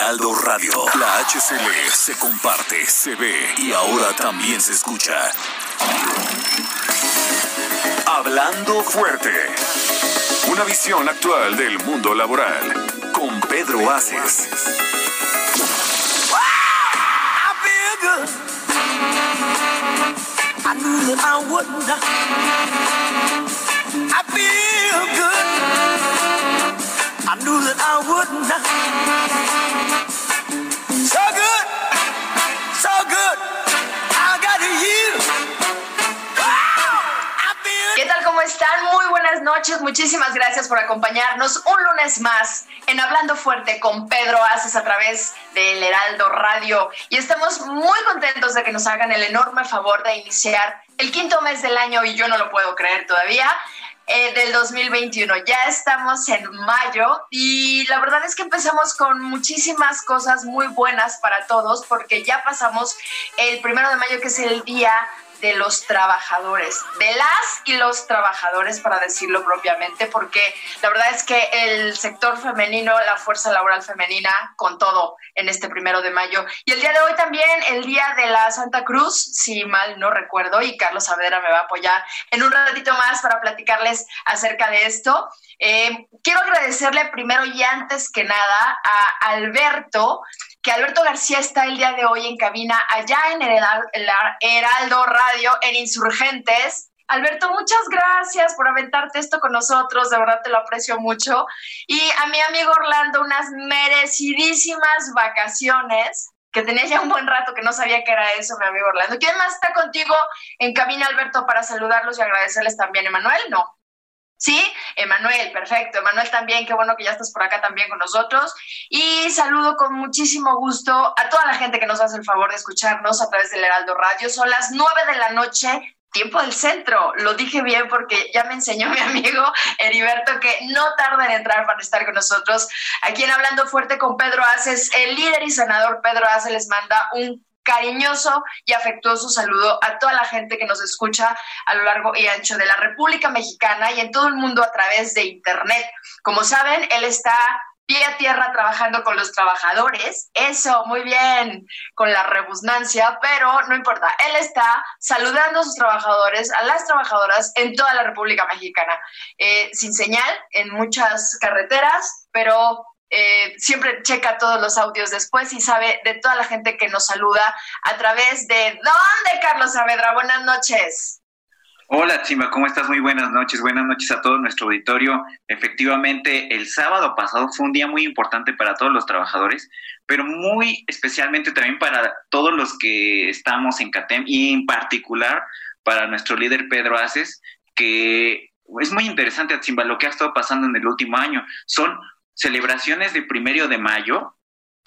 Heraldo Radio. La HCL se comparte, se ve y ahora también se escucha. Hablando fuerte. Una visión actual del mundo laboral. Con Pedro Aces. I knew that I wouldn't. I ¿Qué tal? ¿Cómo están? Muy buenas noches. Muchísimas gracias por acompañarnos un lunes más en Hablando Fuerte con Pedro Aces a través del Heraldo Radio. Y estamos muy contentos de que nos hagan el enorme favor de iniciar el quinto mes del año y yo no lo puedo creer todavía. Eh, del 2021. Ya estamos en mayo y la verdad es que empezamos con muchísimas cosas muy buenas para todos porque ya pasamos el primero de mayo que es el día de los trabajadores, de las y los trabajadores, para decirlo propiamente, porque la verdad es que el sector femenino, la fuerza laboral femenina, con todo en este primero de mayo. Y el día de hoy también, el día de la Santa Cruz, si mal no recuerdo, y Carlos Saavedra me va a apoyar en un ratito más para platicarles acerca de esto. Eh, quiero agradecerle primero y antes que nada a Alberto, que Alberto García está el día de hoy en cabina allá en el Heral- el Heraldo Radio en Insurgentes. Alberto, muchas gracias por aventarte esto con nosotros, de verdad te lo aprecio mucho. Y a mi amigo Orlando, unas merecidísimas vacaciones, que tenía ya un buen rato que no sabía que era eso, mi amigo Orlando. ¿Quién más está contigo en cabina, Alberto, para saludarlos y agradecerles también? ¿Emanuel? No. Sí, Emanuel, perfecto. Emanuel también, qué bueno que ya estás por acá también con nosotros. Y saludo con muchísimo gusto a toda la gente que nos hace el favor de escucharnos a través del Heraldo Radio. Son las nueve de la noche, tiempo del centro. Lo dije bien porque ya me enseñó mi amigo Heriberto que no tarda en entrar para estar con nosotros. Aquí en Hablando Fuerte con Pedro Aces, el líder y senador Pedro Aces les manda un cariñoso y afectuoso saludo a toda la gente que nos escucha a lo largo y ancho de la República Mexicana y en todo el mundo a través de Internet. Como saben, él está pie a tierra trabajando con los trabajadores. Eso, muy bien, con la rebusnancia, pero no importa. Él está saludando a sus trabajadores, a las trabajadoras en toda la República Mexicana, Eh, sin señal en muchas carreteras, pero eh, siempre checa todos los audios después y sabe de toda la gente que nos saluda a través de ¿Dónde, Carlos Saavedra? Buenas noches. Hola Chima, ¿cómo estás? Muy buenas noches, buenas noches a todo nuestro auditorio. Efectivamente, el sábado pasado fue un día muy importante para todos los trabajadores, pero muy especialmente también para todos los que estamos en CATEM y en particular para nuestro líder Pedro Aces, que es muy interesante, Chimba, lo que ha estado pasando en el último año. Son celebraciones de primero de mayo,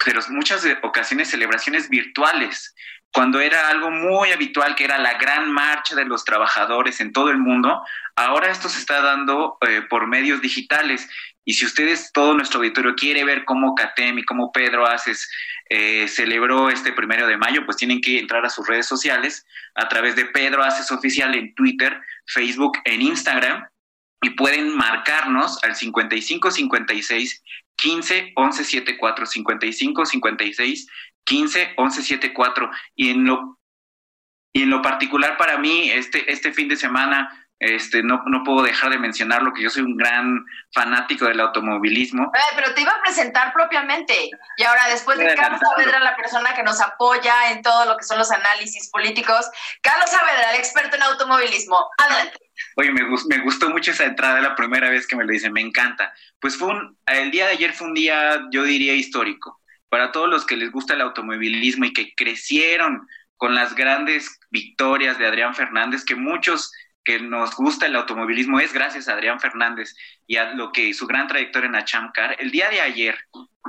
pero muchas ocasiones celebraciones virtuales cuando era algo muy habitual, que era la gran marcha de los trabajadores en todo el mundo, ahora esto se está dando eh, por medios digitales. Y si ustedes, todo nuestro auditorio, quiere ver cómo CATEM y cómo Pedro Aces eh, celebró este primero de mayo, pues tienen que entrar a sus redes sociales a través de Pedro Aces Oficial en Twitter, Facebook, en Instagram, y pueden marcarnos al 55 56 15 11 74 55 56 15 11 74 y en lo y en lo particular para mí este este fin de semana este no, no puedo dejar de mencionar lo que yo soy un gran fanático del automovilismo pero te iba a presentar propiamente. Y ahora, después de Carlos. Saavedra, la persona que nos apoya en todo lo que son los análisis políticos, Carlos Saavedra, el experto en automovilismo. Adelante. Oye, me, gus- me gustó mucho esa entrada, la primera vez que me lo dicen, me encanta. Pues fue un, el día de ayer fue un día, yo diría, histórico. Para todos los que les gusta el automovilismo y que crecieron con las grandes victorias de Adrián Fernández, que muchos que nos gusta el automovilismo es gracias a Adrián Fernández y a lo que su gran trayectoria en la Chamcar. El día de ayer,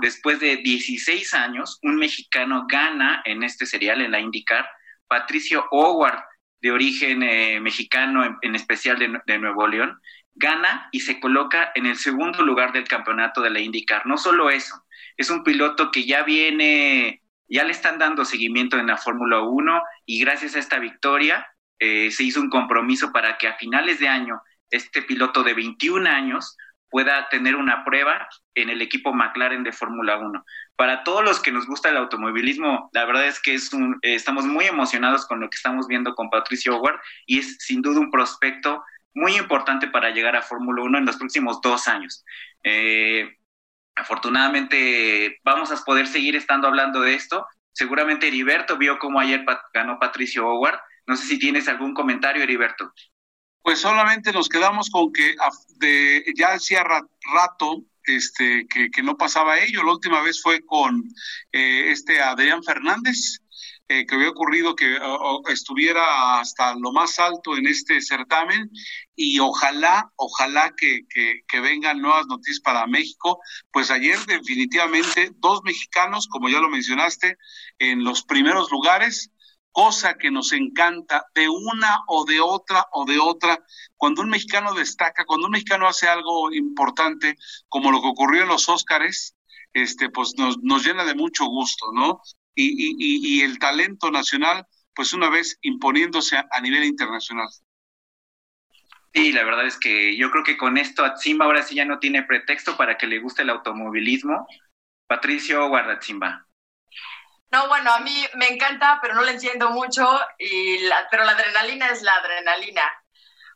después de 16 años, un mexicano gana en este serial, en la IndyCar, Patricio Howard, de origen eh, mexicano, en, especial de, de, Nuevo León, gana y se coloca en el segundo lugar del campeonato de la IndyCar. No solo eso, es un piloto que ya viene, ya le están dando seguimiento en la Fórmula 1 y gracias a esta victoria eh, se hizo un compromiso para que a finales de año este piloto de 21 años pueda tener una prueba en el equipo McLaren de Fórmula 1. Para todos los que nos gusta el automovilismo, la verdad es que es un, eh, estamos muy emocionados con lo que estamos viendo con Patricio Howard y es sin duda un prospecto muy importante para llegar a Fórmula 1 en los próximos dos años. Eh, afortunadamente vamos a poder seguir estando hablando de esto. Seguramente Heriberto vio cómo ayer ganó Patricio Howard no sé si tienes algún comentario, Heriberto. Pues solamente nos quedamos con que ya hacía rato este, que, no pasaba ello. La última vez fue con eh, este Adrián Fernández, eh, que había ocurrido que estuviera hasta lo más alto en este certamen y ojalá, ojalá que, vengan nuevas noticias para México. Pues ayer definitivamente dos mexicanos, como ya lo mencionaste, en los primeros lugares cosa que nos encanta de una o de otra o de otra. Cuando un mexicano destaca, cuando un mexicano hace algo importante, como lo que ocurrió en los Óscares, este, pues nos, nos llena de mucho gusto, ¿no? Y, y, y, el talento nacional, pues una vez imponiéndose a, nivel internacional. Sí, la verdad es que yo creo que con esto Atzimba ahora sí ya no tiene pretexto para que le guste el automovilismo. Patricio Guardatzimba. No, bueno, a mí me encanta, pero no le entiendo mucho, y la, pero la adrenalina es la adrenalina.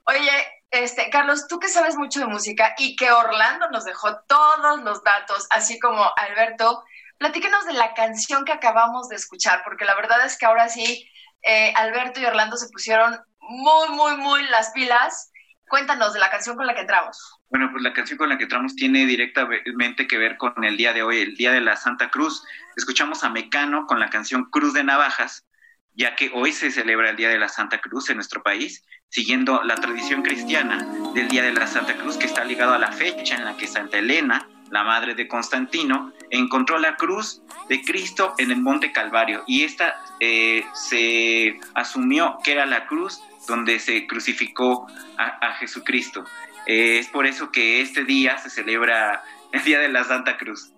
Oye, este, Carlos, tú que sabes mucho de música y que Orlando nos dejó todos los datos, así como Alberto, platíquenos de la canción que acabamos de escuchar, porque la verdad es que ahora sí, eh, Alberto y Orlando se pusieron muy, muy, muy las pilas. Cuéntanos de la canción con la que entramos. Bueno, pues la canción con la que entramos tiene directamente que ver con el día de hoy, el Día de la Santa Cruz. Escuchamos a Mecano con la canción Cruz de Navajas, ya que hoy se celebra el Día de la Santa Cruz en nuestro país, siguiendo la tradición cristiana del Día de la Santa Cruz, que está ligado a la fecha en la que Santa Elena, la madre de Constantino, encontró la cruz de Cristo en el Monte Calvario y esta eh, se asumió que era la cruz donde se crucificó a Jesucristo. Eh, es por eso que este día se celebra el Día de la Santa Cruz.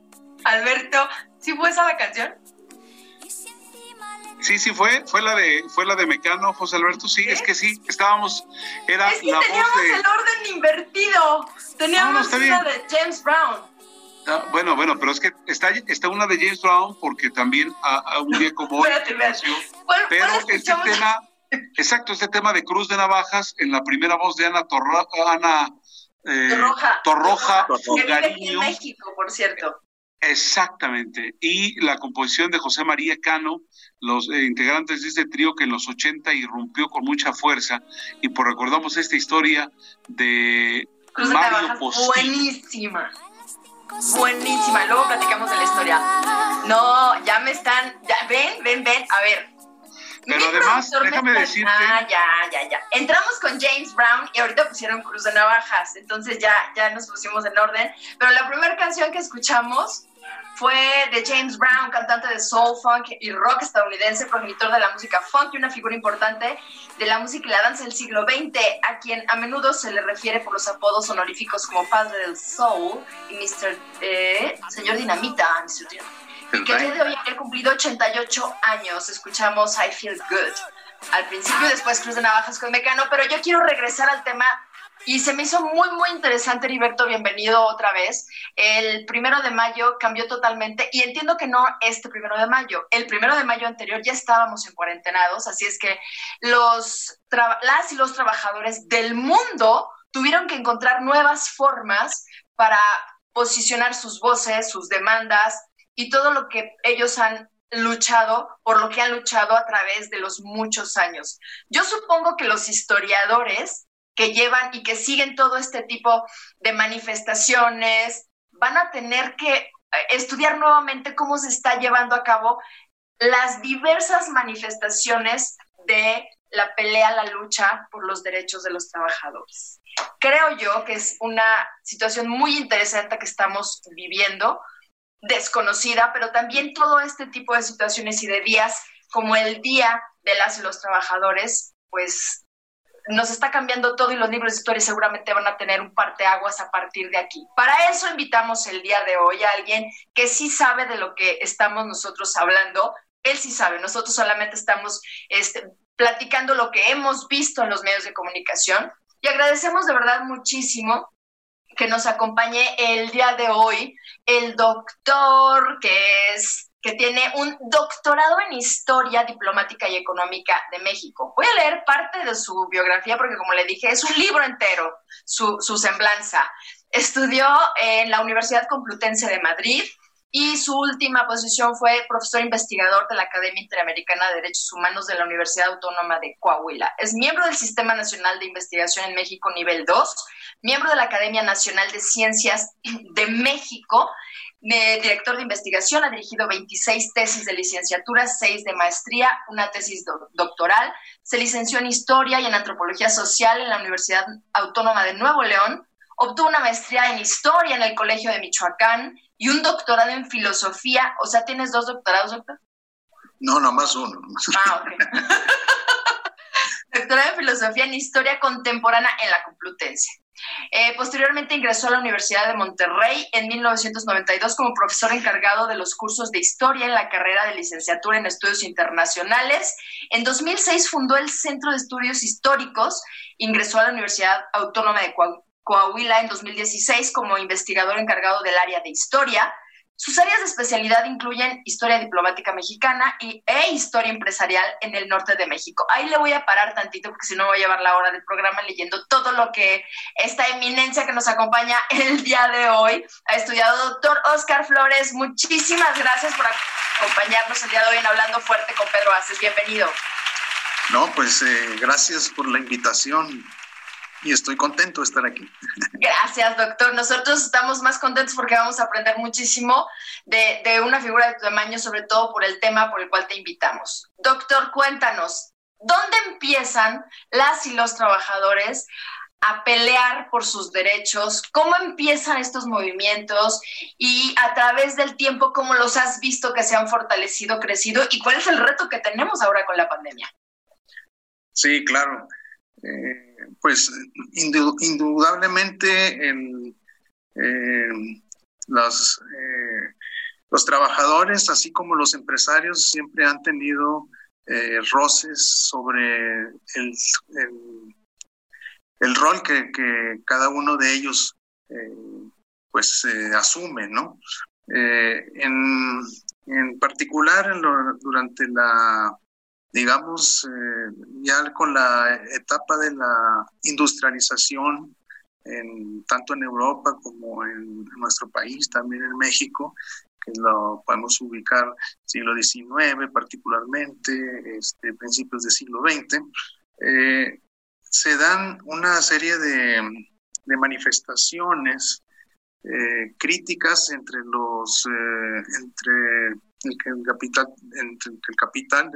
Alberto, ¿sí fue esa la canción? Sí, sí fue, fue la de, fue la de Mecano, José Alberto, sí, es que sí, estábamos, era es que teníamos el orden invertido, teníamos una de James Brown. Ah, bueno, bueno, pero es que está, está una de James Brown porque también a, un día como hoy. pero este tema, exacto, este tema de Cruz de Navajas, en la primera voz de Ana, Torra, Ana eh, Torroja, Torroja, en México, por cierto. Exactamente. Y la composición de José María Cano, los eh, integrantes de este trío que en los 80 irrumpió con mucha fuerza. Y por pues recordamos esta historia de Mario Buenísima. Buenísima. Luego platicamos de la historia. No, ya me están. Ya, ven, ven, ven. A ver, pero además, déjame decirte. Ah, ya, ya, ya. Entramos con James Brown y ahorita pusieron Cruz de Navajas, entonces ya, ya nos pusimos en orden. Pero la primera canción que escuchamos fue de James Brown, cantante de soul, funk y rock estadounidense, progenitor de la música funk y una figura importante de la música y la danza del siglo XX, a quien a menudo se le refiere por los apodos honoríficos como Padre del Soul y Mr. Eh, Señor Dinamita, Mr. Dinamita y que el día de hoy ha cumplido 88 años. Escuchamos I Feel Good al principio después Cruz de Navajas con Mecano, pero yo quiero regresar al tema y se me hizo muy, muy interesante, Heriberto, bienvenido otra vez. El primero de mayo cambió totalmente y entiendo que no este primero de mayo. El primero de mayo anterior ya estábamos en cuarentenados, así es que los las y los trabajadores del mundo tuvieron que encontrar nuevas formas para posicionar sus voces, sus demandas, y todo lo que ellos han luchado, por lo que han luchado a través de los muchos años. Yo supongo que los historiadores que llevan y que siguen todo este tipo de manifestaciones van a tener que eh, estudiar nuevamente cómo se está llevando a cabo las diversas manifestaciones de la pelea, la lucha por los derechos de los trabajadores. Creo yo que es una situación muy interesante que estamos viviendo, desconocida, pero también todo este tipo de situaciones y de días como el Día de las y los Trabajadores, pues nos está cambiando todo y los libros de historia seguramente van a tener un parteaguas a partir de aquí. Para eso invitamos el día de hoy a alguien que sí sabe de lo que estamos nosotros hablando. Él sí sabe, nosotros solamente estamos este, platicando lo que hemos visto en los medios de comunicación y agradecemos de verdad muchísimo que nos acompañe el día de hoy el doctor que es que tiene un doctorado en Historia Diplomática y Económica de México. Voy a leer parte de su biografía porque, como le dije, es un libro entero, su, su semblanza. Estudió en la Universidad Complutense de Madrid y su última posición fue profesor investigador de la Academia Interamericana de Derechos Humanos de la Universidad Autónoma de Coahuila. Es miembro del Sistema Nacional de Investigación en México nivel 2, miembro de la Academia Nacional de Ciencias de México director de investigación, ha dirigido 26 tesis de licenciatura, 6 de maestría, una tesis doctoral. Se licenció en Historia y en Antropología Social en la Universidad Autónoma de Nuevo León. Obtuvo una maestría en Historia en el Colegio de Michoacán y un doctorado en Filosofía. O sea, ¿tienes dos doctorados, doctor? No, nomás uno. Ah, ok. doctorado en Filosofía en Historia Contemporánea en la Complutense. Eh, posteriormente ingresó a la Universidad de Monterrey en 1992 como profesor encargado de los cursos de historia en la carrera de licenciatura en estudios internacionales. En 2006 fundó el Centro de Estudios Históricos, ingresó a la Universidad Autónoma de Coahuila en 2016 como investigador encargado del área de historia. Sus áreas de especialidad incluyen historia diplomática mexicana y, e historia empresarial en el norte de México. Ahí le voy a parar tantito porque si no voy a llevar la hora del programa leyendo todo lo que esta eminencia que nos acompaña el día de hoy ha estudiado. Doctor Oscar Flores, muchísimas gracias por acompañarnos el día de hoy en Hablando Fuerte con Pedro Aces. Bienvenido. No, pues eh, gracias por la invitación y estoy contento de estar aquí. Gracias, doctor. Nosotros estamos más contentos porque vamos a aprender muchísimo de, de, una figura de tu tamaño, sobre todo por el tema por el cual te invitamos. Doctor, cuéntanos, ¿dónde empiezan las y los trabajadores a pelear por sus derechos? ¿Cómo empiezan estos movimientos? Y a través del tiempo, ¿cómo los has visto que se han fortalecido, crecido? ¿Y cuál es el reto que tenemos ahora con la pandemia? Sí, claro. Eh, pues indudablemente en, los, eh, los trabajadores, así como los empresarios, siempre han tenido eh, roces sobre el, el, rol que, que, cada uno de ellos pues asume, ¿no? en, en particular durante la digamos, eh, ya con la etapa de la industrialización, en, tanto en Europa como en, nuestro país, también en México, que lo podemos ubicar siglo XIX particularmente, este, principios del siglo XX, eh, se dan una serie de, manifestaciones eh, críticas entre los entre el, capital entre el capital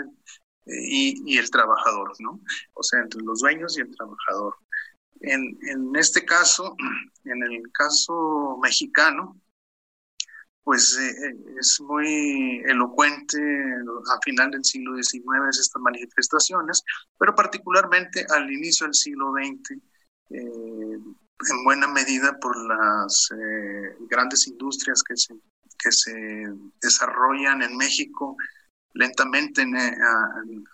y, el trabajador, ¿no? O sea, entre los dueños y el trabajador. En, en este caso, en el caso mexicano, pues eh, es muy elocuente a final del siglo XIX estas manifestaciones, pero particularmente al inicio del siglo XX, eh, en buena medida por las eh, grandes industrias que se, que se desarrollan en México lentamente eh,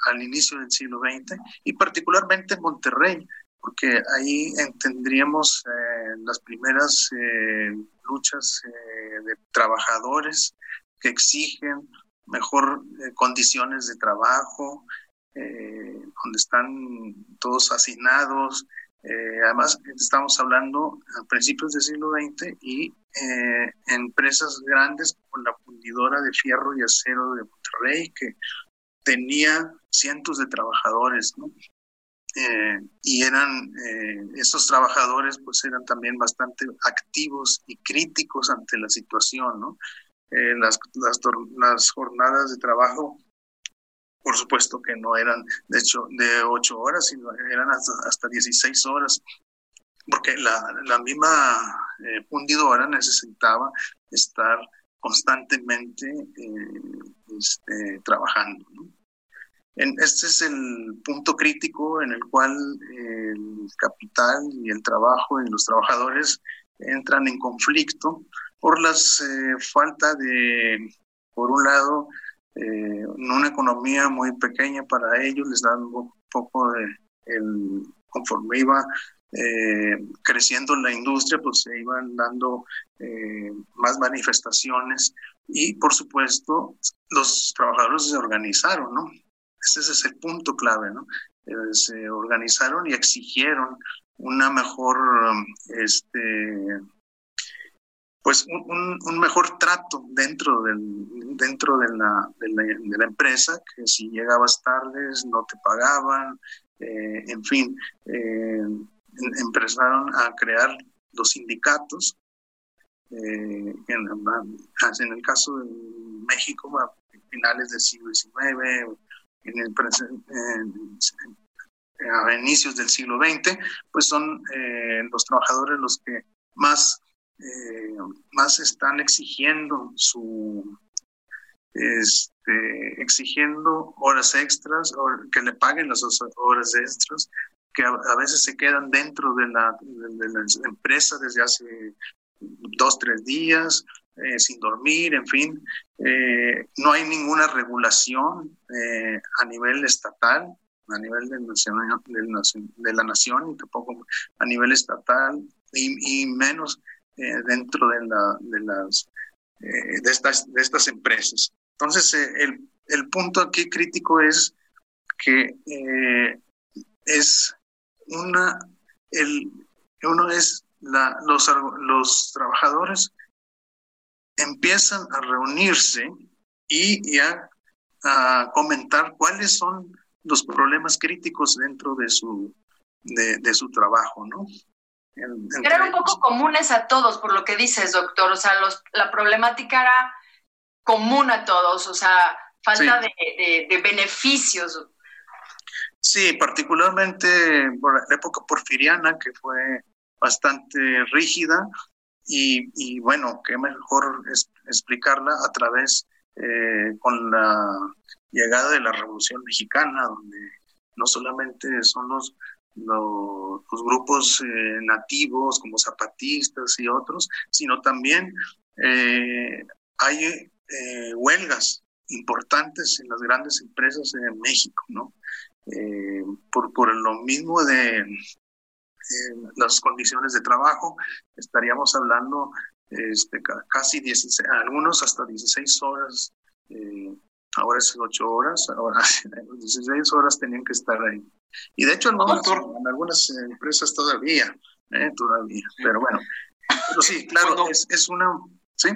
al inicio del siglo XX y particularmente en Monterrey, porque ahí tendríamos eh, las primeras eh, luchas de trabajadores que exigen mejor condiciones de trabajo, donde están todos asignados, eh, además, estamos hablando a principios del siglo XX y eh, empresas grandes como la fundidora de fierro y acero de Monterrey, que tenía cientos de trabajadores, ¿no? Eh, y eran, esos trabajadores pues eran también bastante activos y críticos ante la situación, ¿no? las, las, las jornadas de trabajo por supuesto que no eran, de hecho, de ocho horas, sino eran hasta, hasta 16 horas, porque la, la misma eh, fundidora necesitaba estar constantemente eh, este, trabajando. En, este es el punto crítico en el cual el capital y el trabajo y los trabajadores entran en conflicto por las eh, falta de, por un lado, eh, una economía muy pequeña para ellos, les da un poco de, el, conforme iba eh, creciendo la industria, pues se iban dando eh, más manifestaciones y por supuesto los trabajadores se organizaron, ¿no? Ese es el punto clave, ¿no? Eh, se organizaron y exigieron una mejor, este, pues un, un, mejor trato dentro, del, dentro de, la, de, la, de la empresa, que si llegabas tardes no te pagaban, eh, en fin, eh, empezaron a crear los sindicatos. Eh, en, en, el caso de México, a finales del siglo XIX, en el a inicios del siglo XX, pues son eh, los trabajadores los que más, eh, más están exigiendo su este, exigiendo horas extras o que le paguen las horas extras que a, veces se quedan dentro de la, empresa desde hace dos, tres días, eh, sin dormir, en fin. Eh, no hay ninguna regulación a nivel estatal, a nivel de, de, la nación, y tampoco a nivel estatal, y menos dentro de, la, de, las, de, estas, de estas empresas. Entonces, el, el punto aquí crítico es que es una, el, uno es la, los, los trabajadores empiezan a reunirse y, a, comentar cuáles son los problemas críticos dentro de su, de, su trabajo, ¿no? Eran un poco comunes a todos, por lo que dices, doctor. O sea, los, la problemática era común a todos, o sea, falta de, de, beneficios. Sí, particularmente por la época porfiriana, que fue bastante rígida, y, bueno, qué mejor explicarla a través eh, con la llegada de la Revolución Mexicana, donde no solamente son los, los, grupos eh, nativos como zapatistas y otros, sino también eh, hay huelgas importantes en las grandes empresas en México, ¿no? Eh, por, por lo mismo de eh, las condiciones de trabajo, estaríamos hablando este, casi 16, algunos hasta 16 horas, eh, ahora es 8 horas, ahora 16 horas tenían que estar ahí. Y de hecho en, en algunas empresas todavía, todavía, pero bueno, pero sí, claro, es, es una, ¿sí?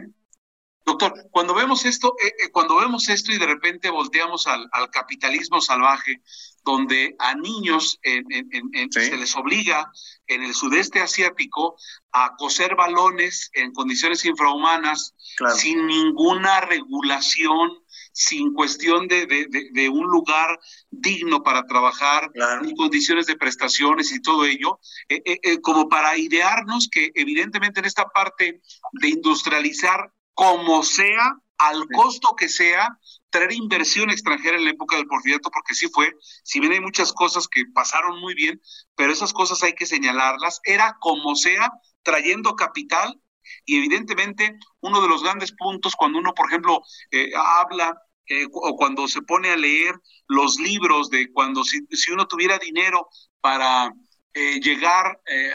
Doctor, cuando vemos esto, eh, eh, cuando vemos esto y de repente volteamos al, capitalismo salvaje, donde a niños se les obliga en el sudeste asiático a coser balones en condiciones infrahumanas, sin ninguna regulación, sin cuestión de, de, un lugar digno para trabajar, en condiciones de prestaciones y todo ello, eh, como para idearnos que evidentemente en esta parte de industrializar como sea, al costo que sea, traer inversión extranjera en la época del porfiriato, porque sí fue, si bien hay muchas cosas que pasaron muy bien, pero esas cosas hay que señalarlas, era como sea, trayendo capital y evidentemente uno de los grandes puntos cuando uno, por ejemplo, eh, habla eh, o cuando se pone a leer los libros de cuando si, si uno tuviera dinero para eh, llegar eh,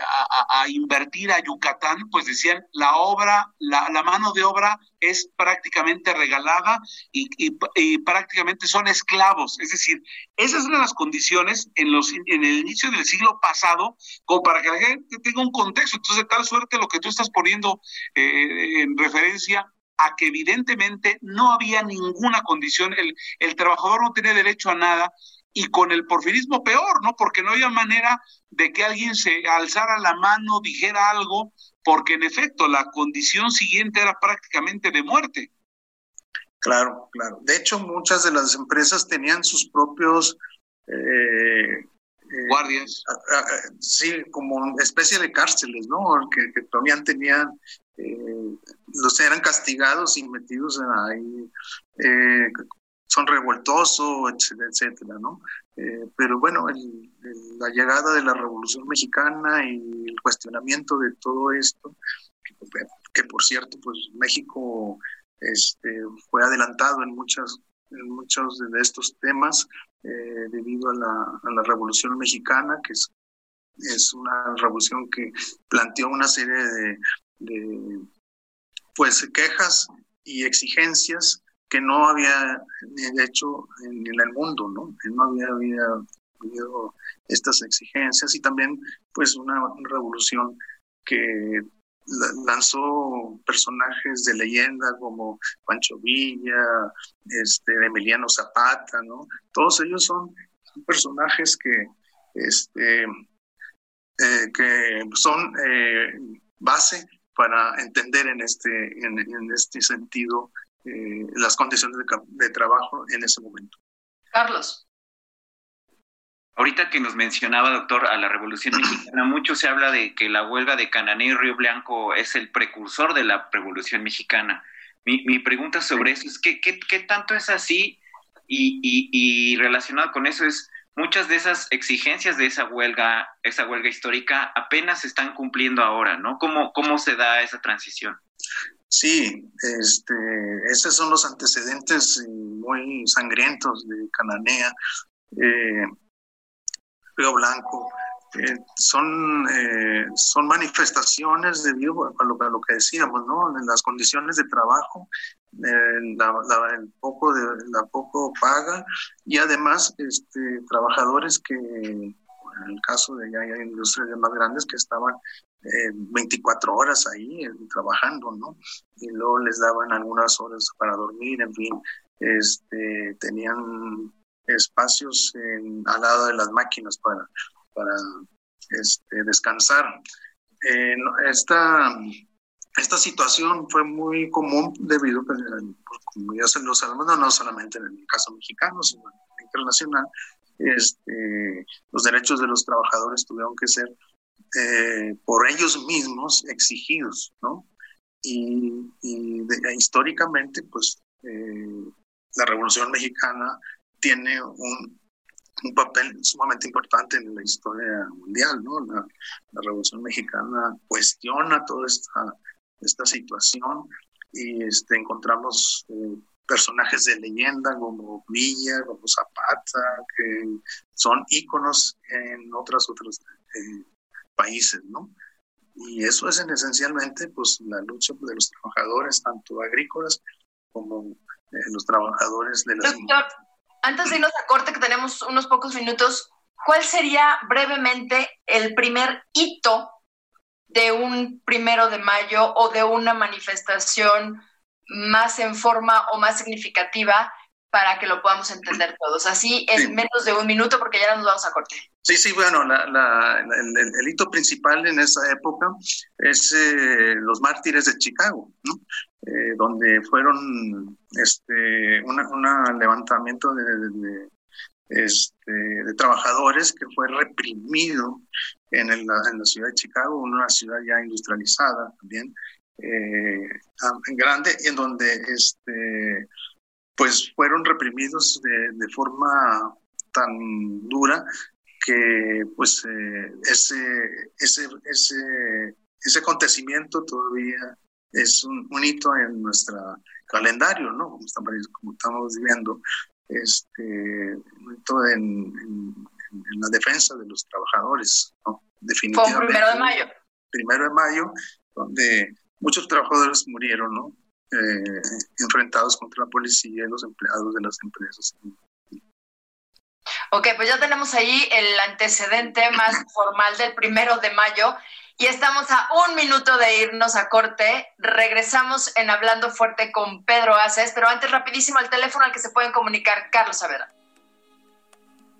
a, invertir a Yucatán, pues decían, la obra, la, mano de obra es prácticamente regalada y, prácticamente son esclavos. Es decir, esas eran las condiciones en, los, en el inicio del siglo pasado, como para que la gente tenga un contexto. Entonces, de tal suerte lo que tú estás poniendo eh, en referencia a que evidentemente no había ninguna condición, el, el trabajador no tenía derecho a nada y con el porfirismo peor, ¿no? Porque no había manera de que alguien se alzara la mano, dijera algo, porque en efecto la condición siguiente era prácticamente de muerte. Claro, claro. De hecho, muchas de las empresas tenían sus propios eh, guardias. sí, como especie de cárceles, ¿no? Que, que todavía tenían, los eran castigados y metidos ahí, son revoltosos, etcétera, etcétera, ¿no? pero bueno, la llegada de la Revolución Mexicana y el cuestionamiento de todo esto, que, por cierto, pues México este, fue adelantado en muchas en muchos de estos temas eh, debido a la, Revolución Mexicana, que es, es una revolución que planteó una serie de, de pues quejas y exigencias que no había hecho en, en el mundo, ¿no? Que no había, habido estas exigencias y también pues una revolución que lanzó personajes de leyenda como Pancho Villa, este, Emiliano Zapata, ¿no? Todos ellos son, personajes que, este, eh, que son eh, base para entender en este, en, este sentido eh, las condiciones de trabajo en ese momento. Carlos. Ahorita que nos mencionaba, doctor, a la Revolución Mexicana, mucho se habla de que la huelga de Canané y Río Blanco es el precursor de la Revolución Mexicana. Mi, mi pregunta sobre eso es, ¿qué, qué, qué tanto es así? Y, y, y, relacionado con eso es, muchas de esas exigencias de esa huelga, esa huelga histórica, apenas se están cumpliendo ahora, ¿no? ¿Cómo, cómo se da esa transición? Sí, este, esos son los antecedentes muy sangrientos de Cananea. Eh, Río Blanco, eh, son, eh, son manifestaciones debido a lo, a lo, que decíamos, ¿no? En las condiciones de trabajo, la, el poco de, la poco paga y además este, trabajadores que, en el caso de ya hay industrias más grandes que estaban 24 horas ahí eh, trabajando, ¿no? Y luego les daban algunas horas para dormir, en fin, este, tenían espacios al lado de las máquinas para, para este, descansar. Eh, esta, esta situación fue muy común debido, pues, como ya se lo sabemos, no, solamente en el caso mexicano, sino en internacional, este, los derechos de los trabajadores tuvieron que ser eh, por ellos mismos exigidos, ¿no? Y, históricamente, pues, eh, la Revolución Mexicana tiene un, un, papel sumamente importante en la historia mundial, ¿no? La, Revolución Mexicana cuestiona toda esta, esta situación y este, encontramos eh, personajes de leyenda como Villa, como Zapata, que son íconos en otros otros eh, países, ¿no? Y eso es en, esencialmente pues, la lucha de los trabajadores, tanto agrícolas como eh, los trabajadores de las... Doctor, antes de irnos a corte, que tenemos unos pocos minutos, ¿cuál sería brevemente el primer hito de un primero de mayo o de una manifestación más en forma o más significativa para que lo podamos entender todos? Así en menos de un minuto, porque ya nos vamos a corte. Sí, sí, bueno, el, hito principal en esa época es eh, los mártires de Chicago, ¿no? Eh, donde fueron este un levantamiento de, este, de trabajadores que fue reprimido en, en, la ciudad de Chicago, una ciudad ya industrializada también, eh, grande, en donde este, pues fueron reprimidos de, de forma tan dura que pues eh, ese, ese, ese, ese acontecimiento todavía es un, hito en nuestro calendario, ¿no? Como estamos, como estamos viviendo, este, un hito en, la defensa de los trabajadores, ¿no? Definitivamente. Fue primero de mayo. Primero de mayo, donde muchos trabajadores murieron, ¿no? Eh, enfrentados contra la policía y los empleados de las empresas. Ok, pues ya tenemos ahí el antecedente más formal del primero de mayo y estamos a un minuto de irnos a corte. Regresamos en Hablando Fuerte con Pedro Aces, pero antes rapidísimo el teléfono al que se pueden comunicar Carlos Saavedra.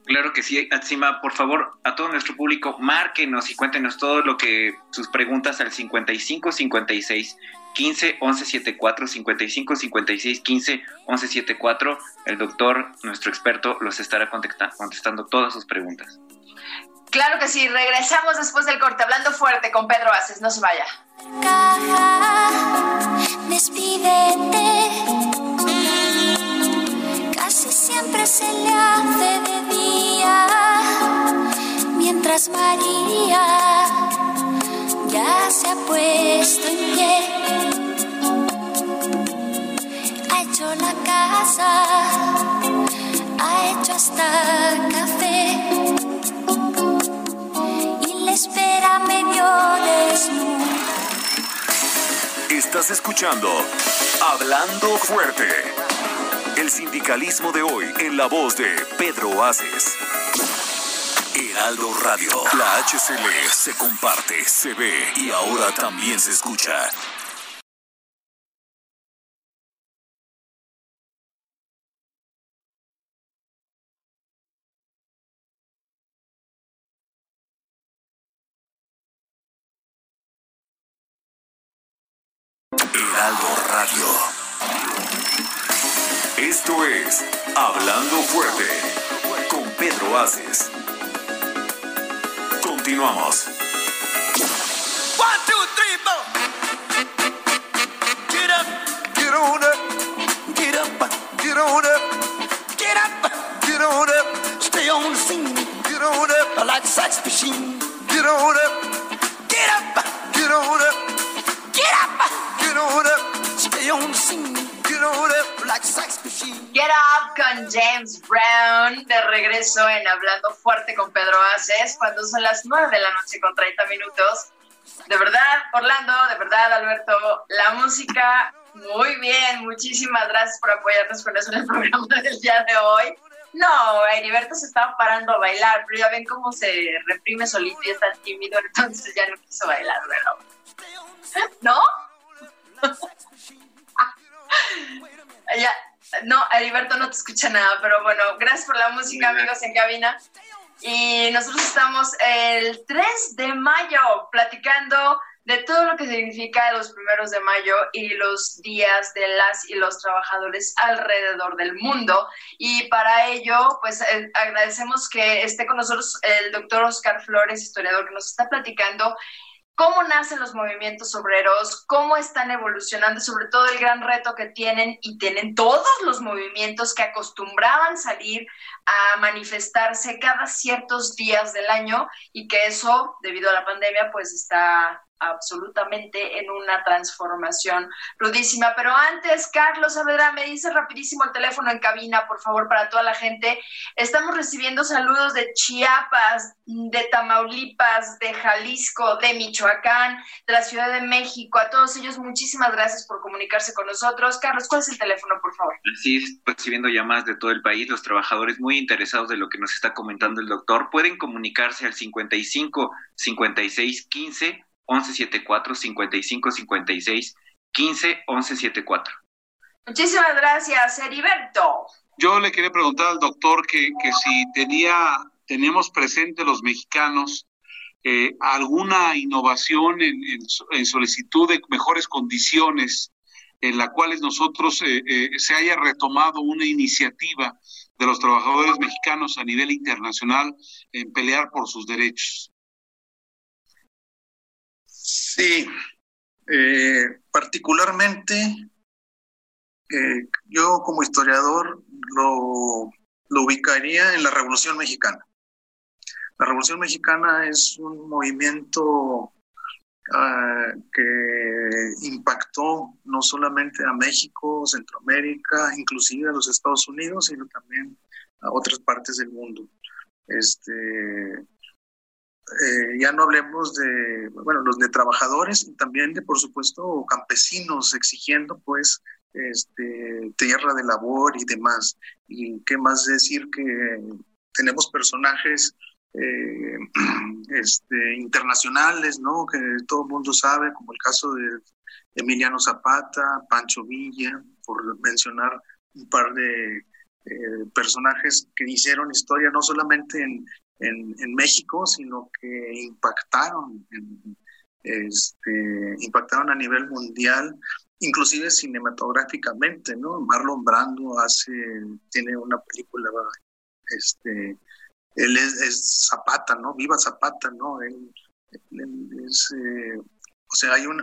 Claro que sí, Atsima, por favor, a todo nuestro público, márquenos y cuéntenos todo lo que sus preguntas al 55 56 15 11 74 55 56 15 11 74. El doctor, nuestro experto, los estará contestando todas sus preguntas. Claro que sí, regresamos después del corte, hablando fuerte con Pedro Aces, no se vaya. Despídete, casi siempre se le hace de día, mientras María ya se ha puesto en pie, casa, ha hecho hasta café espera medio desnudo. Estás escuchando Hablando Fuerte. El sindicalismo de hoy en la voz de Pedro Aces. Heraldo Radio. La HCL se comparte, se ve y ahora también se escucha. Heraldo Radio. Esto es Hablando Fuerte con Pedro Aces. Continuamos. One, two, three, four. Get up, get on up, get up, get on up, get up, get on up, stay on the scene, get on up. Like a sex machine, get on up, get up, get on up. Get Up con James Brown, de regreso en Hablando Fuerte con Pedro Aces, cuando son las 9 de la noche con 30 minutos. De verdad, Orlando, de verdad, Alberto, la música, muy bien, muchísimas gracias por apoyarnos con eso en el programa del día de hoy. No, Heriberto se estaba parando a bailar, pero ya ven cómo se reprime solito y es tan tímido, entonces ya no quiso bailar, ¿verdad? ¿No? ya, no, Heriberto no te escucha nada, pero bueno, gracias por la música, amigos en cabina. Y nosotros estamos el 3 de mayo platicando de todo lo que significa los primeros de mayo y los días de las y los trabajadores alrededor del mundo. Y para ello, pues eh, agradecemos que esté con nosotros el doctor Oscar Flores, historiador, que nos está platicando cómo nacen los movimientos obreros, cómo están evolucionando, sobre todo el gran reto que tienen y tienen todos los movimientos que acostumbraban salir a manifestarse cada ciertos días del año y que eso, debido a la pandemia, pues está absolutamente en una transformación rudísima. Pero antes, Carlos Saavedra, me dice rapidísimo el teléfono en cabina, por favor, para toda la gente. Estamos recibiendo saludos de Chiapas, de Tamaulipas, de Jalisco, de Michoacán, de la Ciudad de México. A todos ellos, muchísimas gracias por comunicarse con nosotros. Carlos, ¿cuál es el teléfono, por favor? Es, recibiendo llamadas de todo el país, los trabajadores muy interesados de lo que nos está comentando el doctor pueden comunicarse al 55 56 15 1174 55 56 15 1174. Muchísimas gracias, Heriberto. Yo le quería preguntar al doctor que, que si tenía, tenemos presente los mexicanos eh, alguna innovación en, en, solicitud de mejores condiciones en la cuales nosotros eh, eh, se haya retomado una iniciativa de los trabajadores mexicanos a nivel internacional en pelear por sus derechos. Sí, eh, particularmente eh, yo como historiador lo, ubicaría en la Revolución Mexicana. La Revolución Mexicana es un movimiento uh, que impactó no solamente a México, Centroamérica, inclusive a los Estados Unidos, sino también a otras partes del mundo. Este, eh, ya no hablemos de, bueno, los de trabajadores también de, por supuesto, campesinos exigiendo, pues, este, tierra de labor y demás. Y qué más decir que tenemos personajes eh, este, internacionales, ¿no? Que todo el mundo sabe, como el caso de Emiliano Zapata, Pancho Villa, por mencionar un par de eh, personajes que hicieron historia no solamente en, en, México, sino que impactaron en, este, impactaron a nivel mundial, inclusive cinematográficamente, ¿no? Marlon Brando hace, tiene una película, este, él es, Zapata, ¿no? Viva Zapata, ¿no? Eh, o sea, hay un,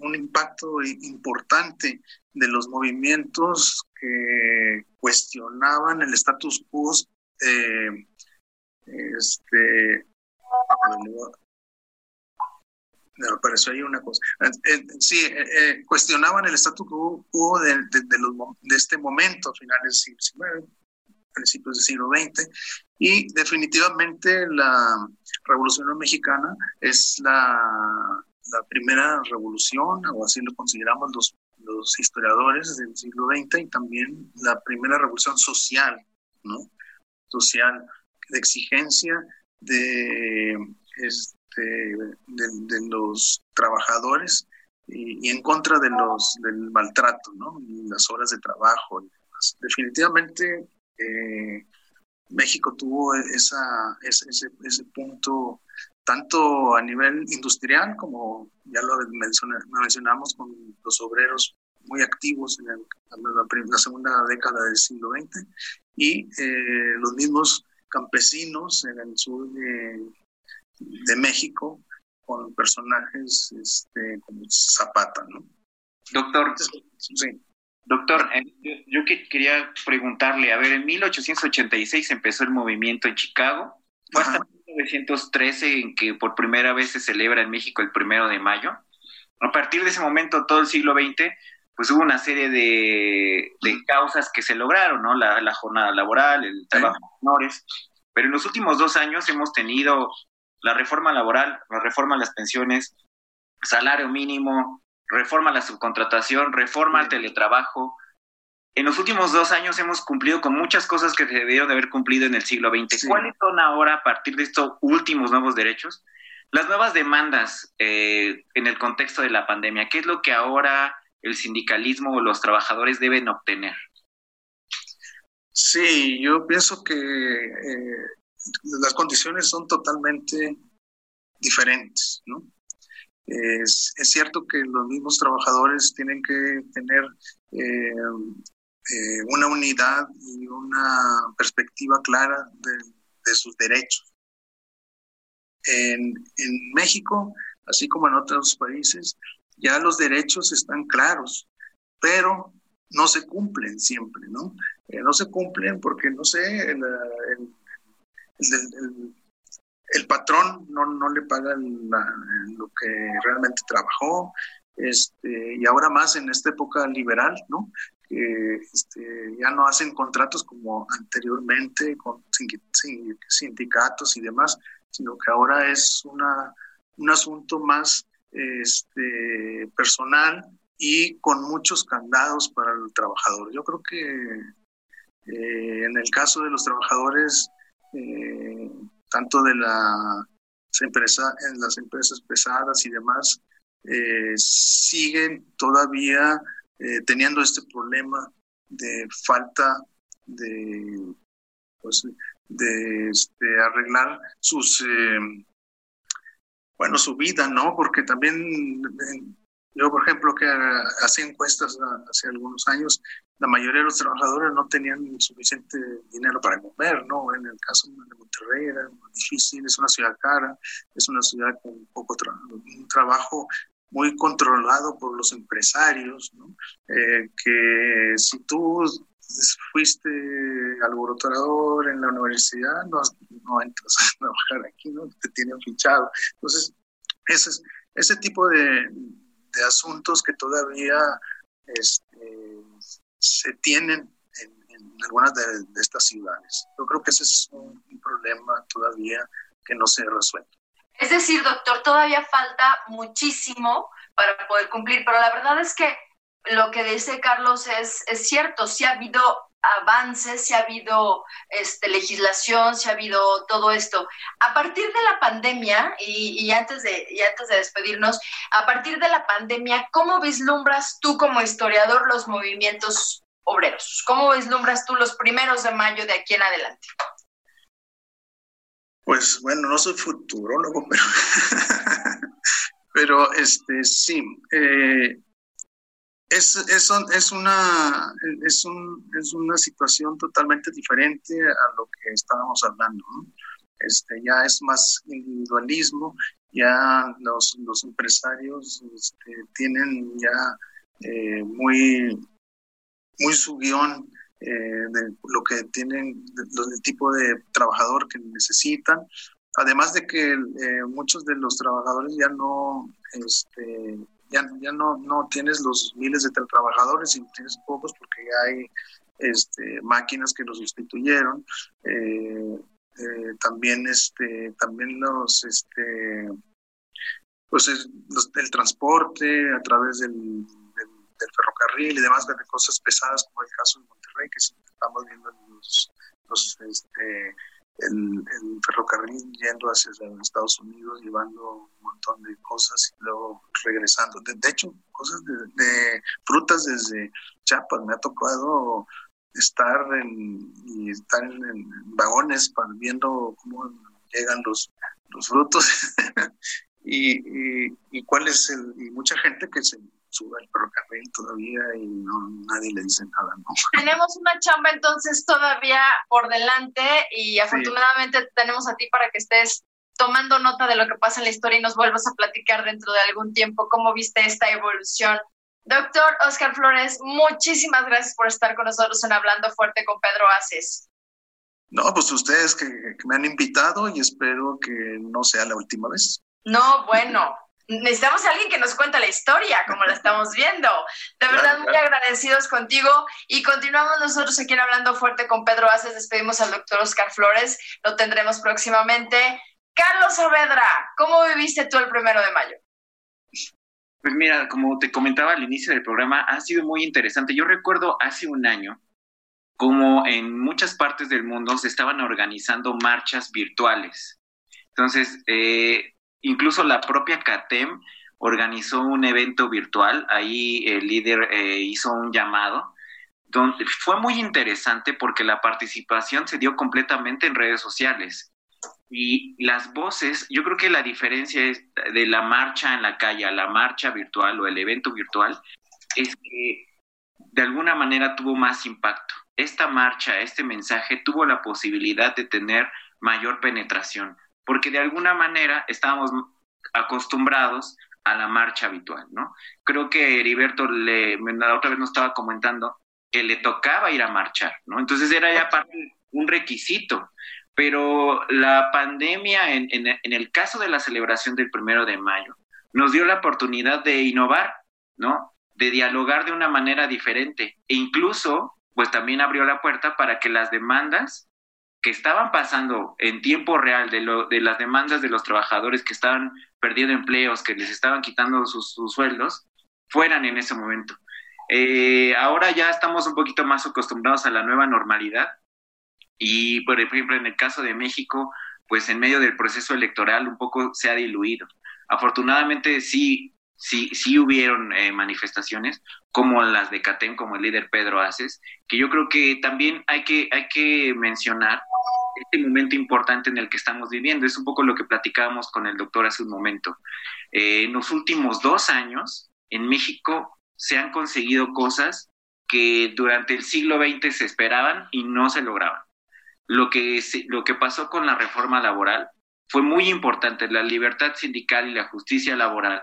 un, impacto importante de los movimientos que cuestionaban el status quo. Eh, este, me pareció ahí una cosa. Eh, sí, cuestionaban el status quo de, los, de este momento, finales del siglo XIX, principios del siglo XX, y definitivamente la Revolución Mexicana es la, la primera revolución, o así lo consideramos los, los historiadores del siglo XX, y también la primera revolución social, ¿no? Social, de exigencia de, este, de, los trabajadores y, en contra de los, del maltrato, ¿no? Y las horas de trabajo. Definitivamente eh, México tuvo esa, ese, ese, punto tanto a nivel industrial como ya lo mencionamos con los obreros muy activos en, la, segunda década del siglo XX y eh, los mismos campesinos en el sur de, de México con personajes este, como Zapata, ¿no? Doctor, sí. Doctor, yo quería preguntarle, a ver, en 1886 empezó el movimiento en Chicago, fue hasta 1913 en que por primera vez se celebra en México el primero de mayo. A partir de ese momento, todo el siglo XX, pues hubo una serie de, causas que se lograron, ¿no? La, jornada laboral, el trabajo de menores, pero en los últimos dos años hemos tenido la reforma laboral, la reforma a las pensiones, salario mínimo, reforma a la subcontratación, reforma al teletrabajo. En los últimos dos años hemos cumplido con muchas cosas que debieron de haber cumplido en el siglo XX. ¿Cuáles son ahora, a partir de estos últimos nuevos derechos, las nuevas demandas eh, en el contexto de la pandemia? ¿Qué es lo que ahora el sindicalismo o los trabajadores deben obtener? Sí, yo pienso que eh, las condiciones son totalmente diferentes, ¿no? Es, cierto que los mismos trabajadores tienen que tener eh, eh, una unidad y una perspectiva clara de, sus derechos. En, México, así como en otros países, ya los derechos están claros, pero no se cumplen siempre, ¿no? Eh, no se cumplen porque, no sé, el, el patrón no, no le paga lo que realmente trabajó, este, y ahora más en esta época liberal, ¿no? Este, ya no hacen contratos como anteriormente con sindicatos y demás, sino que ahora es una, un asunto más este, personal y con muchos candados para el trabajador. Yo creo que eh, en el caso de los trabajadores eh, tanto de la empresa, en las empresas pesadas y demás, eh, siguen todavía teniendo este problema de falta de, pues, este, arreglar sus, bueno, su vida, ¿no? Porque también yo, por ejemplo, que hacía encuestas hace algunos años, la mayoría de los trabajadores no tenían suficiente dinero para comer, ¿no? En el caso de Monterrey era muy difícil, es una ciudad cara, es una ciudad con poco un trabajo muy controlado por los empresarios, ¿no? Eh, que si tú fuiste alborotador en la universidad, no, no entras a trabajar aquí, ¿no? Te tienen fichado. Entonces, ese, ese tipo de, de asuntos que todavía este, se tienen en, algunas de, estas ciudades. Yo creo que ese es un, problema todavía que no se resuelve. Es decir, doctor, todavía falta muchísimo para poder cumplir, pero la verdad es que lo que dice Carlos es, es cierto, sí ha habido avances, si ha habido este, legislación, si ha habido todo esto. A partir de la pandemia, y, antes de, y antes de despedirnos, a partir de la pandemia, ¿cómo vislumbras tú como historiador los movimientos obreros? ¿Cómo vislumbras tú los primeros de mayo de aquí en adelante? Pues bueno, no soy futurólogo, pero Pero este sí, eh, es, es, es, una, es, un, es una situación totalmente diferente a lo que estábamos hablando. Este, ya es más individualismo, ya los, los empresarios este, tienen ya eh, muy, muy su guion eh, de lo que tienen, del tipo de trabajador que necesitan. Además de que eh, muchos de los trabajadores ya no, este, ya, ya no, no tienes los miles de trabajadores, y tienes pocos porque ya hay este, máquinas que los sustituyeron. Eh, también, este, también los, este, pues el transporte a través del del ferrocarril y demás, de cosas pesadas como el caso de Monterrey, que estamos viendo los, este, el, ferrocarril yendo hacia Estados Unidos, llevando montón de cosas y luego regresando. De, hecho, cosas de, frutas desde Chiapas. Me ha tocado estar en, y estar en, vagones para, viendo cómo llegan los, los frutos y, y, y, cuál es el, y mucha gente que se sube al ferrocarril todavía y no, nadie le dice nada. ¿no? Tenemos una chamba entonces todavía por delante y afortunadamente tenemos a ti para que estés tomando nota de lo que pasa en la historia y nos vuelvas a platicar dentro de algún tiempo cómo viste esta evolución. Doctor Oscar Flores, muchísimas gracias por estar con nosotros en Hablando Fuerte con Pedro Aces. No, pues ustedes que me han invitado y espero que no sea la última vez. No, bueno, necesitamos a alguien que nos cuente la historia, como la estamos viendo. De verdad, muy agradecidos contigo y continuamos nosotros aquí en Hablando Fuerte con Pedro Aces. Despedimos al doctor Oscar Flores, lo tendremos próximamente. Carlos Saavedra, ¿cómo viviste tú el primero de mayo? Pues mira, como te comentaba al inicio del programa, ha sido muy interesante. Yo recuerdo hace un año como en muchas partes del mundo se estaban organizando marchas virtuales. Entonces, eh, incluso la propia CATEM organizó un evento virtual, ahí el líder eh, hizo un llamado, fue muy interesante porque la participación se dio completamente en redes sociales. Y las voces, yo creo que la diferencia es de la marcha en la calle a la marcha virtual o el evento virtual, es que de alguna manera tuvo más impacto. Esta marcha, este mensaje tuvo la posibilidad de tener mayor penetración porque de alguna manera estábamos acostumbrados a la marcha habitual, ¿no? Creo que Heriberto le, la otra vez nos estaba comentando que le tocaba ir a marchar, ¿no? Entonces era ya parte, un requisito, pero la pandemia, en, en, en el caso de la celebración del primero de mayo, nos dio la oportunidad de innovar, ¿no? De dialogar de una manera diferente e incluso, pues también abrió la puerta para que las demandas que estaban pasando en tiempo real de, lo, de las demandas de los trabajadores que estaban perdiendo empleos, que les estaban quitando sus, sueldos, fueran en ese momento. Eh, ahora ya estamos un poquito más acostumbrados a la nueva normalidad y, por ejemplo, en el caso de México, pues en medio del proceso electoral un poco se ha diluido. Afortunadamente sí, sí, sí hubieron eh, manifestaciones como las de CATEM, como el líder Pedro Aces, que yo creo que también hay que, hay que mencionar este momento importante en el que estamos viviendo. Es un poco lo que platicábamos con el doctor hace un momento. Eh, en los últimos dos años, en México se han conseguido cosas que durante el siglo XX se esperaban y no se lograban. Lo que, lo que pasó con la reforma laboral fue muy importante. La libertad sindical y la justicia laboral.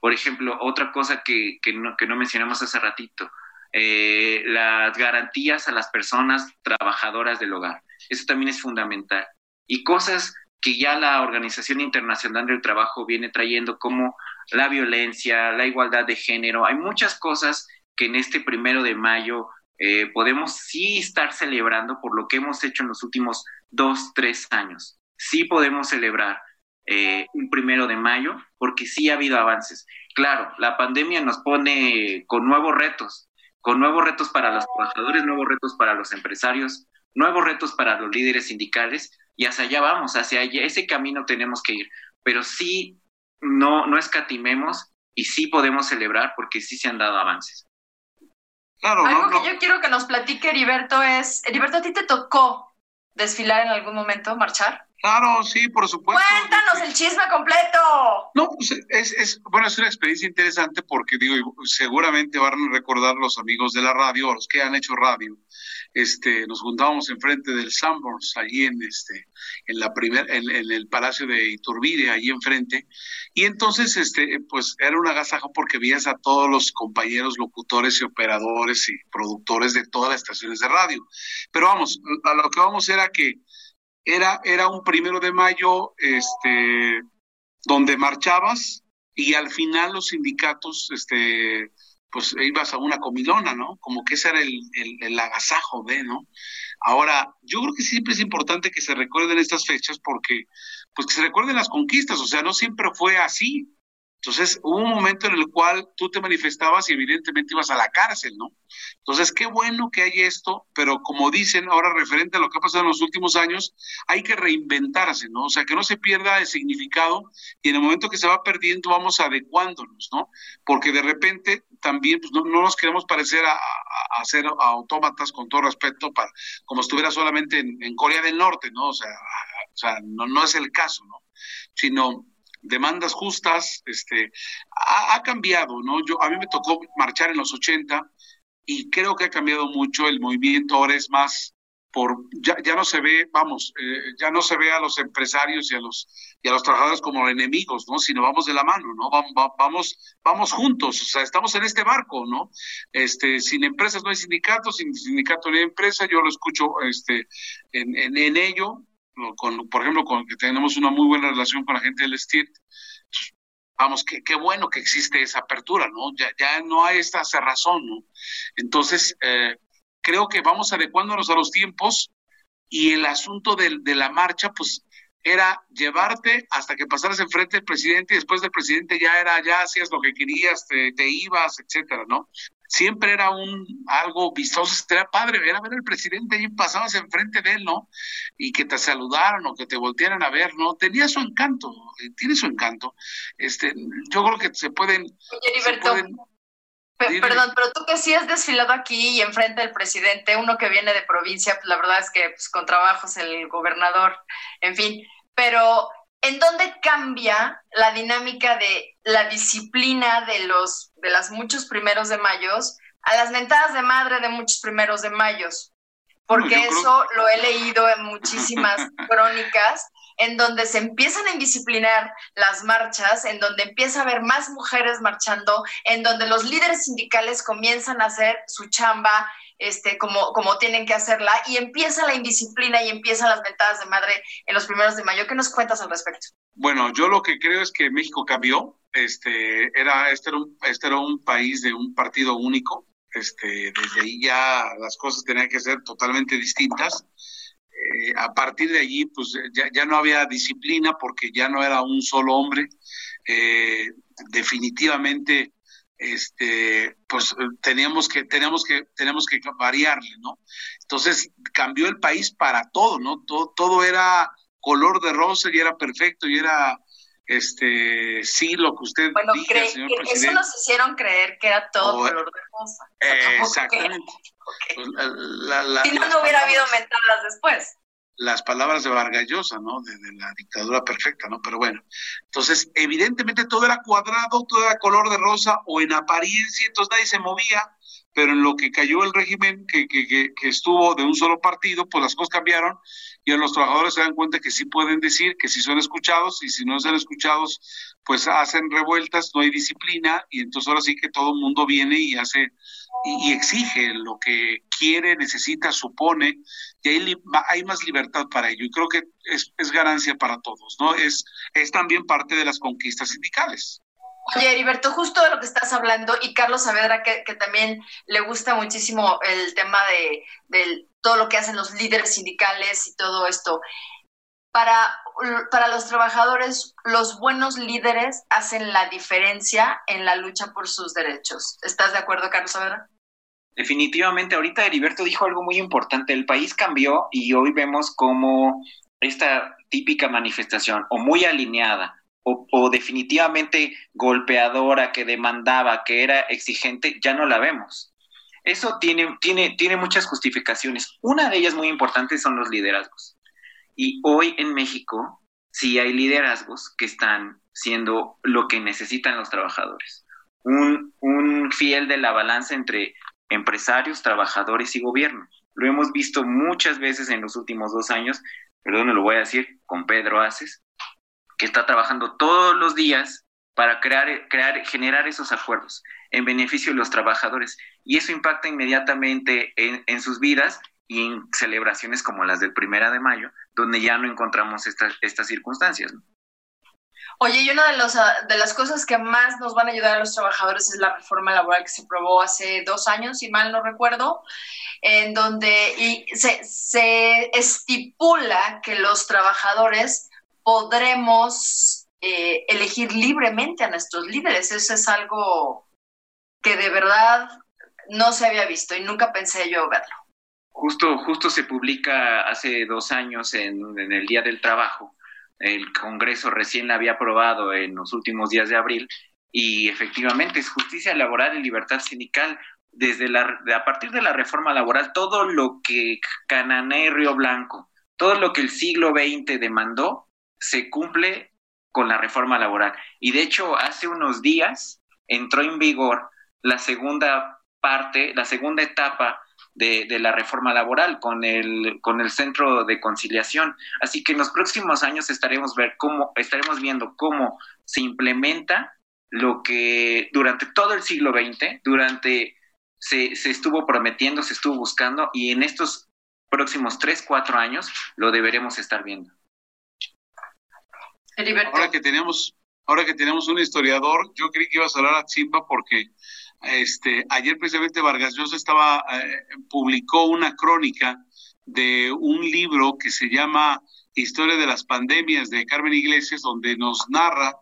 Por ejemplo, otra cosa que, que, no, que no mencionamos hace ratito, eh, las garantías a las personas trabajadoras del hogar. Eso también es fundamental. Y cosas que ya la Organización Internacional del Trabajo viene trayendo como la violencia, la igualdad de género. Hay muchas cosas que en este primero de mayo eh, podemos sí estar celebrando por lo que hemos hecho en los últimos dos, tres años. Sí podemos celebrar eh, un primero de mayo porque sí ha habido avances. Claro, la pandemia nos pone con nuevos retos, con nuevos retos para los trabajadores, nuevos retos para los empresarios, nuevos retos para los líderes sindicales y hacia allá vamos, hacia allá, ese camino tenemos que ir, pero sí no, no escatimemos y sí podemos celebrar porque sí se han dado avances. Claro, Algo que yo quiero que nos platique Heriberto es, Heriberto, ¿a ti te tocó desfilar en algún momento, marchar? Claro, sí, por supuesto. Cuéntanos el chisme completo. No, pues es, es, bueno, es una experiencia interesante porque digo, seguramente van a recordar los amigos de la radio, los que han hecho radio. Este, nos juntábamos enfrente del Sanborns, allí en este, en la primer, en, el Palacio de Iturbide, allí enfrente. Y entonces, este, pues era un agasajo porque veías a todos los compañeros locutores y operadores y productores de todas las estaciones de radio. Pero vamos, a lo que vamos era que era, era un primero de mayo, este, donde marchabas y al final los sindicatos, este, pues ibas a una comilona, ¿no? Como que ese era el, el, agasajo de, ¿no? Ahora, yo creo que siempre es importante que se recuerden estas fechas porque, pues que se recuerden las conquistas, o sea, no siempre fue así. Entonces, hubo un momento en el cual tú te manifestabas y evidentemente ibas a la cárcel, ¿no? Entonces, qué bueno que hay esto, pero como dicen ahora referente a lo que ha pasado en los últimos años, hay que reinventarse, ¿no? O sea, que no se pierda el significado y en el momento que se va perdiendo vamos adecuándonos, ¿no? Porque de repente también pues, no, nos queremos parecer a, a, ser autómatas con todo respeto, para, como estuviera solamente en, Corea del Norte, ¿no? O sea, o sea no, no es el caso, ¿no? Sino demandas justas, este, ha, cambiado, ¿no? Yo, a mí me tocó marchar en los 80 y creo que ha cambiado mucho, el movimiento ahora es más por, ya, ya no se ve, vamos, eh, ya no se ve a los empresarios y a los, y a los trabajadores como enemigos, ¿no? Sino vamos de la mano, ¿no? Vamos, vamos, vamos juntos, o sea, estamos en este barco, ¿no? Este, sin empresas no hay sindicatos, sin sindicato no hay empresa, yo lo escucho, este, en, en, en ello, con, por ejemplo, con que tenemos una muy buena relación con la gente del STIRT, vamos, qué, qué bueno que existe esa apertura, ¿no? Ya, ya no hay esta cerrazón, ¿no? Entonces, eh, creo que vamos adecuándonos a los tiempos y el asunto de, de la marcha, pues era llevarte hasta que pasaras enfrente del presidente y después del presidente ya era, ya hacías lo que querías, te, te ibas, etcétera, ¿no? siempre era un algo vistoso, era padre ver a ver al presidente y pasabas enfrente de él, ¿no? Y que te saludaran o que te voltearan a ver, ¿no? Tenía su encanto, eh, tiene su encanto. Este, yo creo que se pueden... perdón, pero tú que sí has desfilado aquí y enfrente del presidente, uno que viene de provincia, pues la verdad es que pues, con trabajos el gobernador, en fin, pero ¿En dónde cambia la dinámica de la disciplina de los de las muchos primeros de mayos a las mentadas de madre de muchos primeros de mayos? Porque eso lo he leído en muchísimas crónicas en donde se empiezan a indisciplinar las marchas, en donde empieza a haber más mujeres marchando, en donde los líderes sindicales comienzan a hacer su chamba este, como, como tienen que hacerla, y empieza la indisciplina y empiezan las ventadas de madre en los primeros de mayo. ¿Qué nos cuentas al respecto? Bueno, yo lo que creo es que México cambió. Este era, este era, un, este era un país de un partido único. Este, desde ahí ya las cosas tenían que ser totalmente distintas. Eh, a partir de allí, pues ya, ya, no había disciplina porque ya no era un solo hombre. Eh, definitivamente este, pues teníamos que, teníamos que, tenemos que variarle, ¿no? Entonces cambió el país para todo, ¿no? Todo, todo era color de rosa y era perfecto y era, este, sí, lo que usted bueno, señor presidente. Eso nos hicieron creer que era todo color de rosa. exactamente. Pues, si no, no hubiera habido mentadas después las palabras de Vargallosa, ¿no? De, la dictadura perfecta, ¿no? Pero bueno, entonces, evidentemente todo era cuadrado, todo era color de rosa o en apariencia, entonces nadie se movía, pero en lo que cayó el régimen que, que, que, estuvo de un solo partido, pues las cosas cambiaron y los trabajadores se dan cuenta que sí pueden decir, que sí son escuchados y si no son escuchados, pues hacen revueltas, no hay disciplina y entonces ahora sí que todo el mundo viene y hace y, exige lo que quiere, necesita, supone y hay, hay más libertad para ello y creo que es, es ganancia para todos, ¿no? Es, es también parte de las conquistas sindicales. Oye, Heriberto, justo de lo que estás hablando, y Carlos Saavedra, que, también le gusta muchísimo el tema de, todo lo que hacen los líderes sindicales y todo esto. Para, para los trabajadores, los buenos líderes hacen la diferencia en la lucha por sus derechos. ¿Estás de acuerdo, Carlos Saavedra? Definitivamente, ahorita Heriberto dijo algo muy importante. El país cambió y hoy vemos como esta típica manifestación, o muy alineada, o, definitivamente golpeadora, que demandaba, que era exigente, ya no la vemos. Eso tiene, tiene, tiene muchas justificaciones. Una de ellas muy importante son los liderazgos. Y hoy en México sí hay liderazgos que están siendo lo que necesitan los trabajadores. Un, un fiel de la balanza entre empresarios, trabajadores y gobierno. Lo hemos visto muchas veces en los últimos dos años, perdón, lo voy a decir, con Pedro Aces, que está trabajando todos los días para crear, crear, generar esos acuerdos en beneficio de los trabajadores. Y eso impacta inmediatamente en, sus vidas y en celebraciones como las del primera de mayo, donde ya no encontramos estas, estas circunstancias. Oye, y una de, los, de las cosas que más nos van a ayudar a los trabajadores es la reforma laboral que se aprobó hace dos años, si mal no recuerdo, en donde y se, se estipula que los trabajadores podremos eh, elegir libremente a nuestros líderes. Eso es algo que de verdad no se había visto y nunca pensé yo verlo. Justo, justo se publica hace dos años en, el Día del Trabajo. El Congreso recién había aprobado en los últimos días de abril y efectivamente es justicia laboral y libertad sindical. Desde la, a partir de la reforma laboral, todo lo que Canané Río Blanco, todo lo que el siglo XX demandó, se cumple con la reforma laboral. Y de hecho, hace unos días entró en vigor la segunda parte, la segunda etapa de, la reforma laboral con el, con el centro de conciliación. Así que en los próximos años estaremos, ver cómo, estaremos viendo cómo se implementa lo que durante todo el siglo XX, durante se, se estuvo prometiendo, se estuvo buscando y en estos próximos tres, cuatro años lo deberemos estar viendo. Ahora que tenemos, ahora que tenemos un historiador, yo creí que ibas a hablar a Chimba porque este, ayer precisamente Vargas Llosa estaba, eh, publicó una crónica de un libro que se llama Historia de las pandemias de Carmen Iglesias, donde nos narra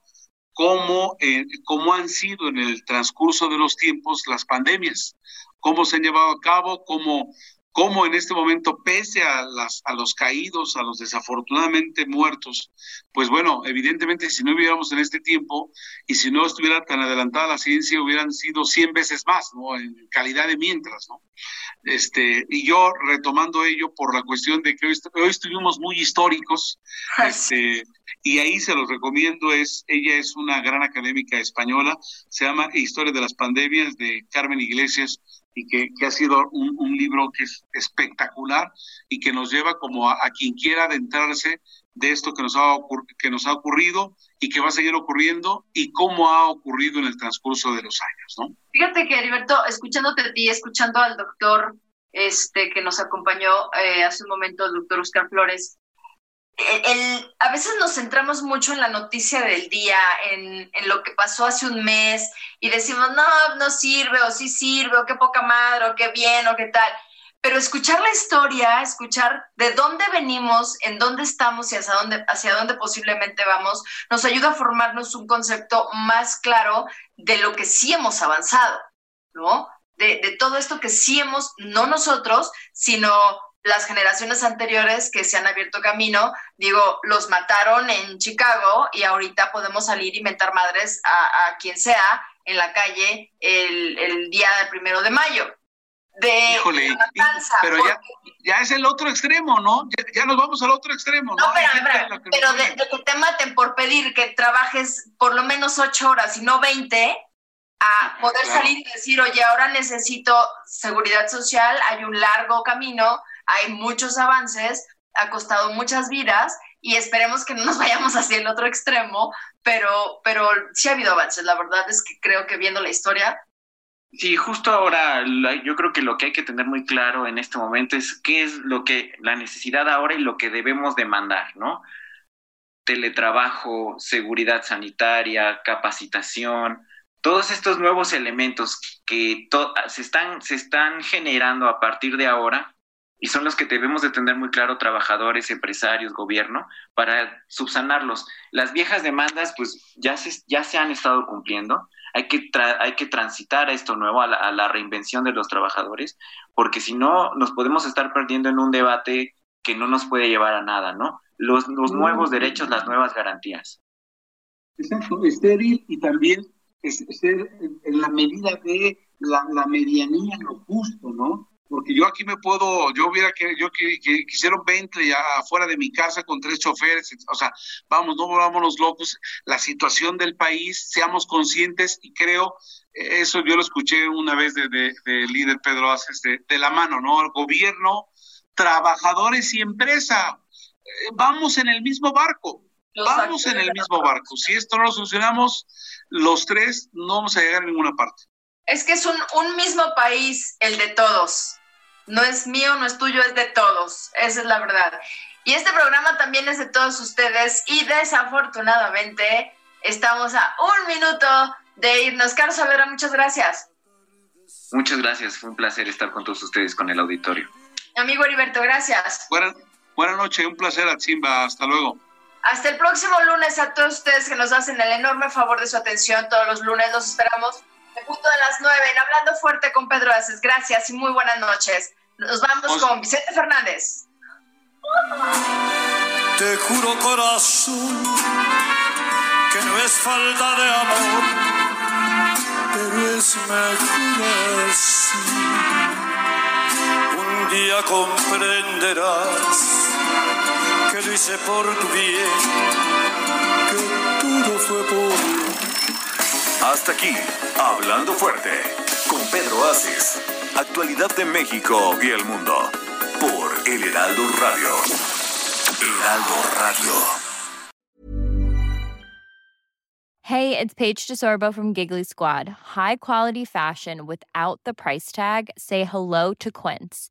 cómo, eh, cómo han sido en el transcurso de los tiempos las pandemias, cómo se han llevado a cabo, cómo cómo en este momento, pese a, las, a los caídos, a los desafortunadamente muertos, pues bueno, evidentemente si no hubiéramos en este tiempo y si no estuviera tan adelantada la ciencia, hubieran sido 100 veces más, ¿no? En calidad de mientras, ¿no? Este, y yo retomando ello por la cuestión de que hoy, hoy estuvimos muy históricos, este, y ahí se los recomiendo, es, ella es una gran académica española, se llama Historia de las Pandemias de Carmen Iglesias, y que, ha sido un, libro que es espectacular y que nos lleva como a, quien quiera adentrarse de esto que nos, ha que nos ha ocurrido y que va a seguir ocurriendo y cómo ha ocurrido en el transcurso de los años, ¿no? Fíjate que, Heriberto, escuchándote a ti, escuchando al doctor este, que nos acompañó eh, hace un momento, el doctor Oscar Flores, el, a veces nos centramos mucho en la noticia del día, en, en, lo que pasó hace un mes, y decimos, no, no sirve, o sí sirve, o qué poca madre, o qué bien, o qué tal. Pero escuchar la historia, escuchar de dónde venimos, en dónde estamos y hacia dónde, hacia dónde posiblemente vamos, nos ayuda a formarnos un concepto más claro de lo que sí hemos avanzado, ¿no? De, de todo esto que sí hemos, no nosotros, sino las generaciones anteriores que se han abierto camino, digo, los mataron en Chicago y ahorita podemos salir y mentar madres a, quien sea en la calle el, día del primero de mayo. De Híjole, pero ya, ya, es el otro extremo, ¿no? Ya, nos vamos al otro extremo, ¿no? pero de, que te maten por pedir que trabajes por lo menos ocho horas y no veinte, a poder salir y decir, oye, ahora necesito seguridad social, hay un largo camino, hay muchos avances, ha costado muchas vidas y esperemos que no nos vayamos hacia el otro extremo, pero, pero sí ha habido avances. La verdad es que creo que viendo la historia. Sí, justo ahora yo creo que lo que hay que tener muy claro en este momento es qué es lo que la necesidad ahora y lo que debemos demandar, ¿no? Teletrabajo, seguridad sanitaria, capacitación, todos estos nuevos elementos que se, están, se están generando a partir de ahora y son los que debemos de tener muy claro trabajadores, empresarios, gobierno, para subsanarlos. Las viejas demandas, pues ya se, ya se han estado cumpliendo. Hay que, hay que transitar a esto nuevo, a la, reinvención de los trabajadores, porque si no, nos podemos estar perdiendo en un debate que no nos puede llevar a nada, ¿no? Los, los nuevos derechos, las nuevas garantías. Exacto, estéril y también en la medida de la, la medianía, lo justo, ¿no? Porque yo aquí me puedo, yo hubiera que, yo que, que un Bentley afuera de mi casa con tres choferes, o sea, vamos, no volvámonos locos, la situación del país, seamos conscientes y creo, eso yo lo escuché una vez del de, de líder Pedro Aces, de, de, la mano, ¿no? El gobierno, trabajadores y empresa, eh, vamos en el mismo barco, vamos en el mismo barco, si esto no lo solucionamos, los tres no vamos a llegar a ninguna parte. Es que es un, un mismo país, el de todos. No es mío, no es tuyo, es de todos. Esa es la verdad. Y este programa también es de todos ustedes y desafortunadamente estamos a un minuto de irnos. Carlos Savera, muchas gracias. Muchas gracias, fue un placer estar con todos ustedes, con el auditorio. Amigo Heriberto, gracias. Buenas buena noches, un placer, Atzimba, hasta luego. Hasta el próximo lunes a todos ustedes que nos hacen el enorme favor de su atención. Todos los lunes los esperamos de punto de las nueve en Hablando Fuerte con Pedro Aces. Gracias y muy buenas noches. Nos vamos con Vicente Fernández. Te juro corazón que no es falta de amor, pero es mejor así. Un día comprenderás que lo hice por tu bien, que todo fue por hasta aquí, Hablando Fuerte, con Pedro Aces. Actualidad de México y el mundo. Por El Heraldo Radio. Heraldo Radio. Hey, it's Paige DeSorbo from Giggly Squad. High quality fashion without the price tag? Say hello to Quince.